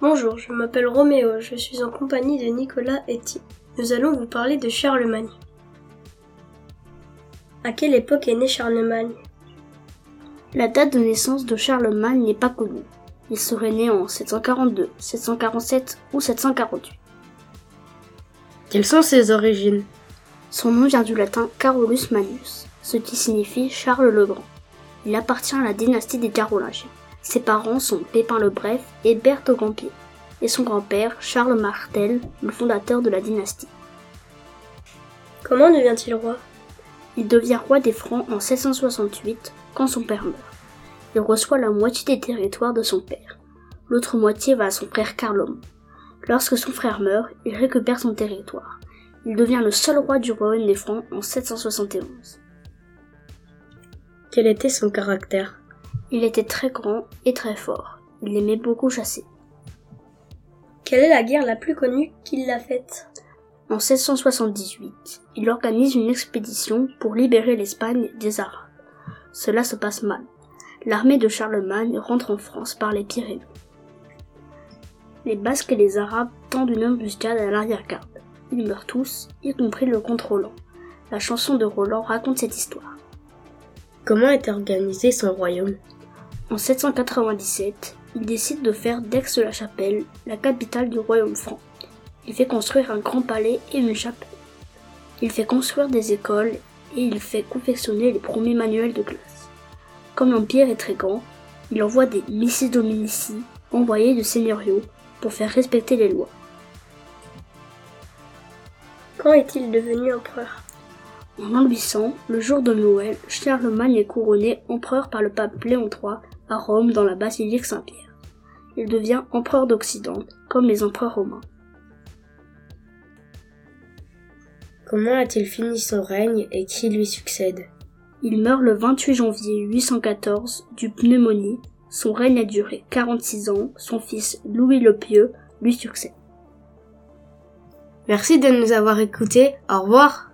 Bonjour, je m'appelle Roméo, je suis en compagnie de Nicolas et Tim. Nous allons vous parler de Charlemagne. À quelle époque est né Charlemagne? La date de naissance de Charlemagne n'est pas connue. Il serait né en 742, 747 ou 748. Quelles sont ses origines? Son nom vient du latin Carolus Manius, ce qui signifie Charles le Grand. Il appartient à la dynastie des Carolingiens. Ses parents sont Pépin le Bref et Berthe Grand-Pied, et son grand-père Charles Martel, le fondateur de la dynastie. Comment devient-il roi? Il devient roi des Francs en 768 quand son père meurt. Il reçoit la moitié des territoires de son père. L'autre moitié va à son frère Carlom. Lorsque son frère meurt, il récupère son territoire. Il devient le seul roi du royaume des Francs en 771. Quel était son caractère? Il était très grand et très fort. Il aimait beaucoup chasser. Quelle est la guerre la plus connue qu'il a faite? En 778, il organise une expédition pour libérer l'Espagne des Arabes. Cela se passe mal. L'armée de Charlemagne rentre en France par les Pyrénées. Les Basques et les Arabes tendent une embuscade à l'arrière-garde. Ils meurent tous, y compris le comte Roland. La chanson de Roland raconte cette histoire. Comment était organisé son royaume? En 797, il décide de faire d'Aix-la-Chapelle la capitale du royaume franc. Il fait construire un grand palais et une chapelle. Il fait construire des écoles et il fait confectionner les premiers manuels de classe. Comme l'Empire est très grand, il envoie des missi dominici, envoyés de seigneuriaux, pour faire respecter les lois. Quand est-il devenu empereur? En l'an 800, le jour de Noël, Charlemagne est couronné empereur par le pape Léon III à Rome dans la basilique Saint-Pierre. Il devient empereur d'Occident, comme les empereurs romains. Comment a-t-il fini son règne et qui lui succède? Il meurt le 28 janvier 814 du pneumonie. Son règne a duré 46 ans. Son fils Louis le Pieux lui succède. Merci de nous avoir écoutés. Au revoir.